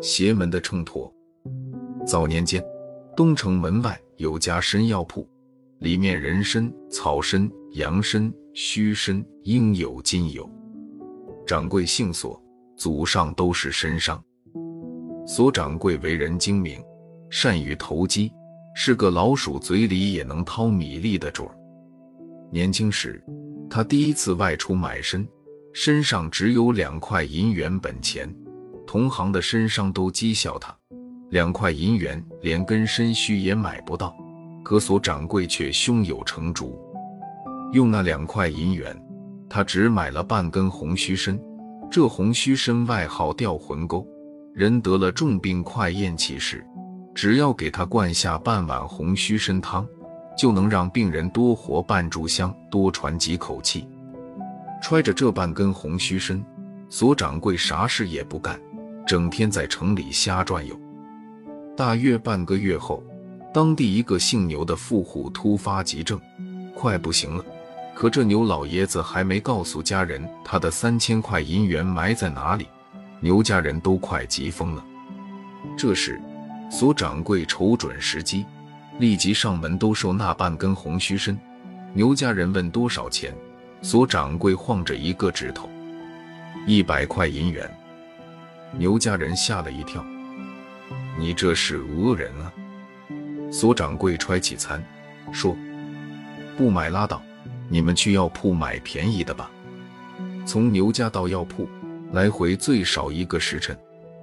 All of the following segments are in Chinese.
邪门的秤砣。早年间，东城门外有家参药铺，里面人参、草参、羊参、须参应有尽有。掌柜姓索，祖上都是参商。索掌柜为人精明，善于投机，是个老鼠嘴里也能掏米粒的主儿。年轻时，他第一次外出买参，身上只有两块银元本钱，同行的身上都讥笑他，两块银元连根参须也买不到，可索掌柜却胸有成竹，用那两块银元，他只买了半根红须参。这红须参外号吊魂钩。人得了重病快咽气时，只要给他灌下半碗红须参汤，就能让病人多活半炷香，多喘几口气。揣着这半根红须参，索掌柜啥事也不干，整天在城里瞎转悠。大约半个月后，当地一个姓牛的富户突发急症，快不行了。可这牛老爷子还没告诉家人他的三千块银元埋在哪里。牛家人都快急疯了。这时，索掌柜瞅准时机，立即上门兜售那半根红须参。牛家人问多少钱，索掌柜晃着一个指头：“一百块银元。”牛家人吓了一跳：“你这是讹人啊！”索掌柜揣起餐，说：“不买拉倒，你们去药铺买便宜的吧。”从牛家到药铺。来回最少一个时辰，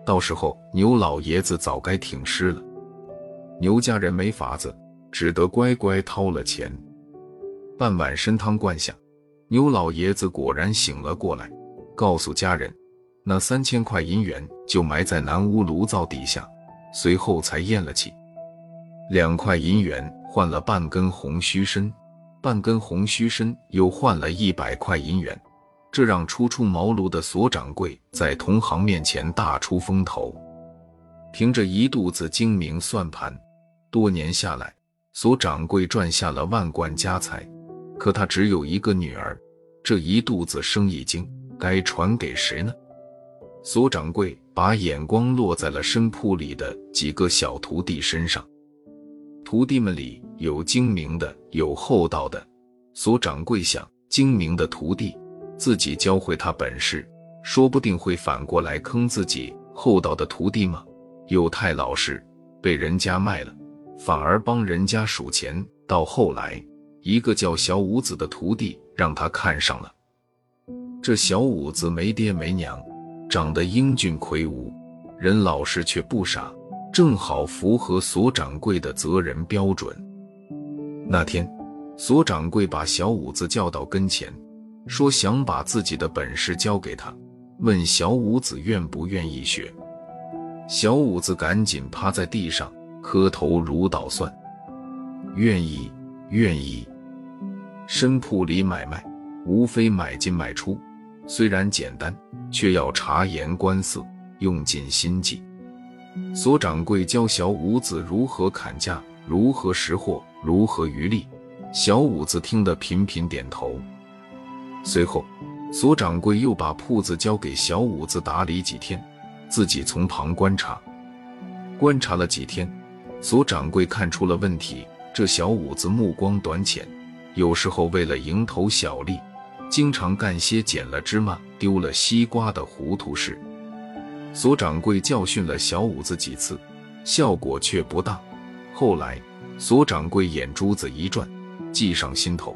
到时候牛老爷子早该挺尸了。牛家人没法子，只得乖乖掏了钱。半碗参汤灌下，牛老爷子果然醒了过来，告诉家人，那三千块银元就埋在南屋炉灶底下，随后才咽了气。两块银元换了半根红须参，半根红须参又换了一百块银元。这让初出茅庐的索掌柜在同行面前大出风头，凭着一肚子精明算盘，多年下来，索掌柜赚下了万贯家财。可他只有一个女儿，这一肚子生意经该传给谁呢？索掌柜把眼光落在了参铺里的几个小徒弟身上，徒弟们里有精明的，有厚道的。索掌柜想，精明的徒弟。自己教会他本事，说不定会反过来坑自己厚道的徒弟吗？又太老实，被人家卖了，反而帮人家数钱。到后来，一个叫小五子的徒弟让他看上了。这小五子没爹没娘，长得英俊魁梧，人老实却不傻，正好符合索掌柜的责人标准。那天，索掌柜把小五子叫到跟前。说想把自己的本事教给他，问小五子愿不愿意学。小五子赶紧趴在地上磕头如捣蒜，愿意，愿意。参铺里买卖无非买进卖出，虽然简单，却要察言观色，用尽心计。索掌柜教小五子如何砍价，如何识货，如何余利。小五子听得频频点头。随后，索掌柜又把铺子交给小五子打理几天，自己从旁观察。观察了几天，索掌柜看出了问题：这小五子目光短浅，有时候为了蝇头小利，经常干些捡了芝麻丢了西瓜的糊涂事。索掌柜教训了小五子几次，效果却不大。后来，索掌柜眼珠子一转，计上心头。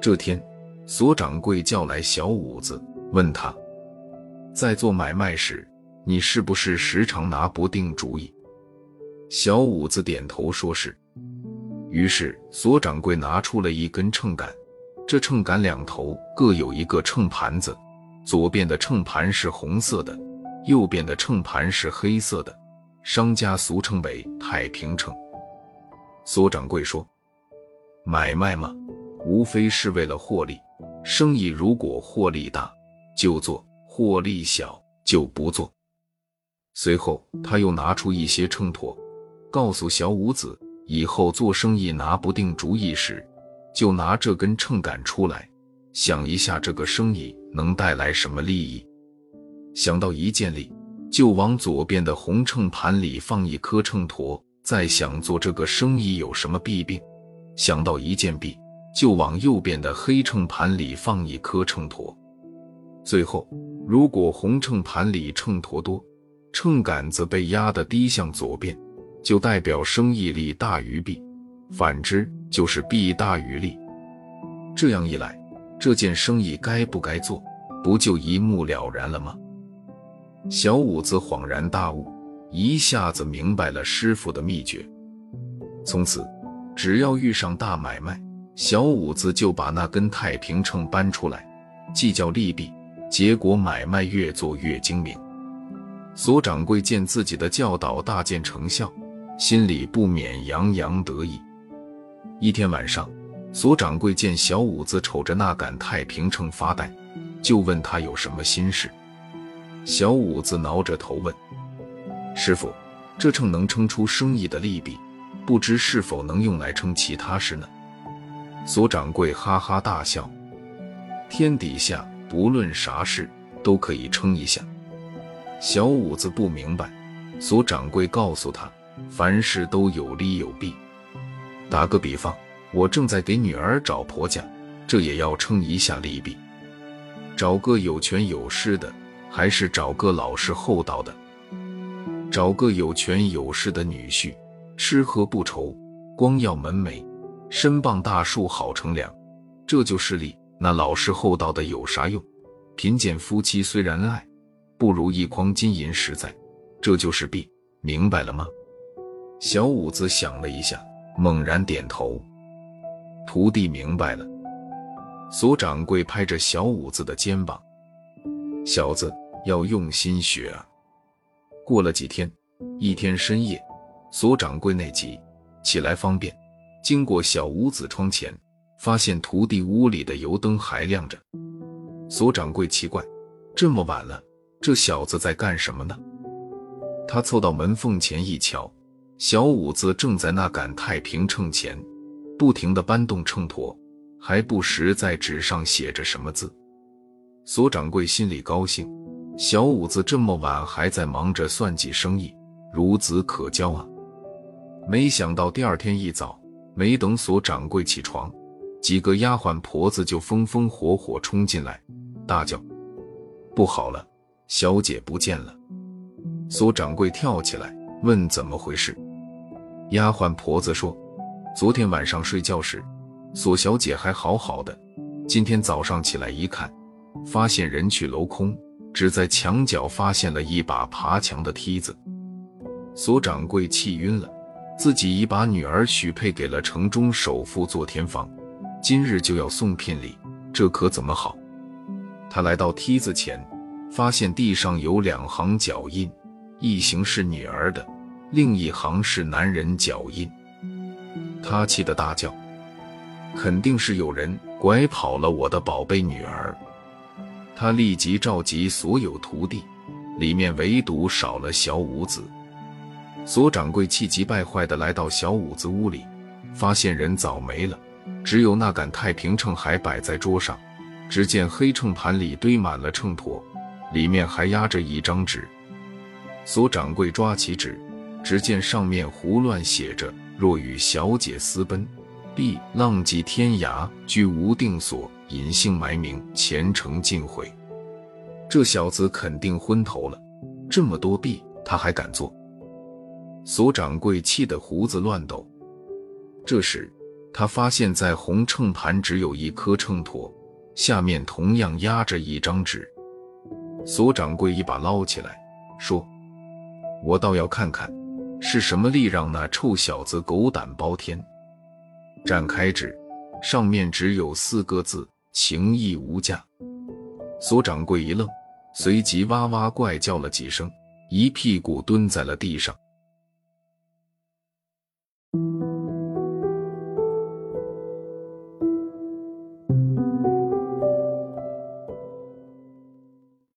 这天。索掌柜叫来小五子，问他，在做买卖时，你是不是时常拿不定主意？小五子点头说是。于是索掌柜拿出了一根秤杆，这秤杆两头各有一个秤盘子，左边的秤盘是红色的，右边的秤盘是黑色的，商家俗称为太平秤。索掌柜说：“买卖嘛，无非是为了获利。”生意如果获利大，就做；获利小，就不做。随后，他又拿出一些秤砣，告诉小五子，以后做生意拿不定主意时，就拿这根秤杆出来，想一下这个生意能带来什么利益，想到一件力，就往左边的红秤盘里放一颗秤砣。再想做这个生意有什么弊病？想到一件弊，就往右边的黑秤盘里放一颗秤砣。最后，如果红秤盘里秤砣多，秤杆子被压得低向左边，就代表生意利大于弊；反之，就是弊大于利。这样一来，这件生意该不该做，不就一目了然了吗？小五子恍然大悟，一下子明白了师傅的秘诀。从此，只要遇上大买卖，小五子就把那根太平秤搬出来，计较利弊。结果买卖越做越精明。索掌柜见自己的教导大见成效，心里不免洋洋得意。一天晚上，索掌柜见小五子瞅着那杆太平秤发呆，就问他有什么心事。小五子挠着头问：“师傅，这秤能称出生意的利弊，不知是否能用来称其他事呢？”索掌柜哈哈大笑：“天底下……”不论啥事都可以称一下。小五子不明白，索掌柜告诉他，凡事都有利有弊。打个比方，我正在给女儿找婆家，这也要称一下利弊。找个有权有势的，还是找个老实厚道的？找个有权有势的女婿，吃喝不愁，光耀门楣，身傍大树好乘凉，这就是利。那老实厚道的有啥用？贫贱夫妻虽然爱，不如一筐金银实在。这就是弊，明白了吗？小五子想了一下，猛然点头。徒弟明白了。索掌柜拍着小五子的肩膀：“小子要用心学啊！”过了几天，一天深夜，索掌柜内急，起来方便，经过小五子窗前。发现徒弟屋里的油灯还亮着，索掌柜奇怪，这么晚了，这小子在干什么呢？他凑到门缝前一瞧，小五子正在那杆太平秤前，不停地搬动秤砣，还不时在纸上写着什么字。索掌柜心里高兴，小五子这么晚还在忙着算计生意，孺子可教啊！没想到第二天一早，没等索掌柜起床。几个丫鬟婆子就风风火火冲进来，大叫：“不好了，小姐不见了！”索掌柜跳起来问：“怎么回事？”丫鬟婆子说：“昨天晚上睡觉时，索小姐还好好的，今天早上起来一看，发现人去楼空，只在墙角发现了一把爬墙的梯子。”索掌柜气晕了，自己已把女儿许配给了城中首富做田房。今日就要送聘礼，这可怎么好？他来到梯子前，发现地上有两行脚印，一行是女儿的，另一行是男人脚印。他气得大叫：“肯定是有人拐跑了我的宝贝女儿！”他立即召集所有徒弟，里面唯独少了小五子。索掌柜气急败坏地来到小五子屋里，发现人早没了。只有那杆太平秤还摆在桌上，只见黑秤盘里堆满了秤砣，里面还压着一张纸。索掌柜抓起纸，只见上面胡乱写着：“若与小姐私奔，必浪迹天涯，居无定所，隐姓埋名，前程尽毁。”这小子肯定昏头了，这么多币他还敢做？索掌柜气得胡子乱抖。这时。他发现，在红秤盘只有一颗秤砣，下面同样压着一张纸。索掌柜一把捞起来，说：“我倒要看看，是什么力让那臭小子狗胆包天。”展开纸，上面只有四个字：“情义无价。”索掌柜一愣，随即哇哇怪叫了几声，一屁股蹲在了地上。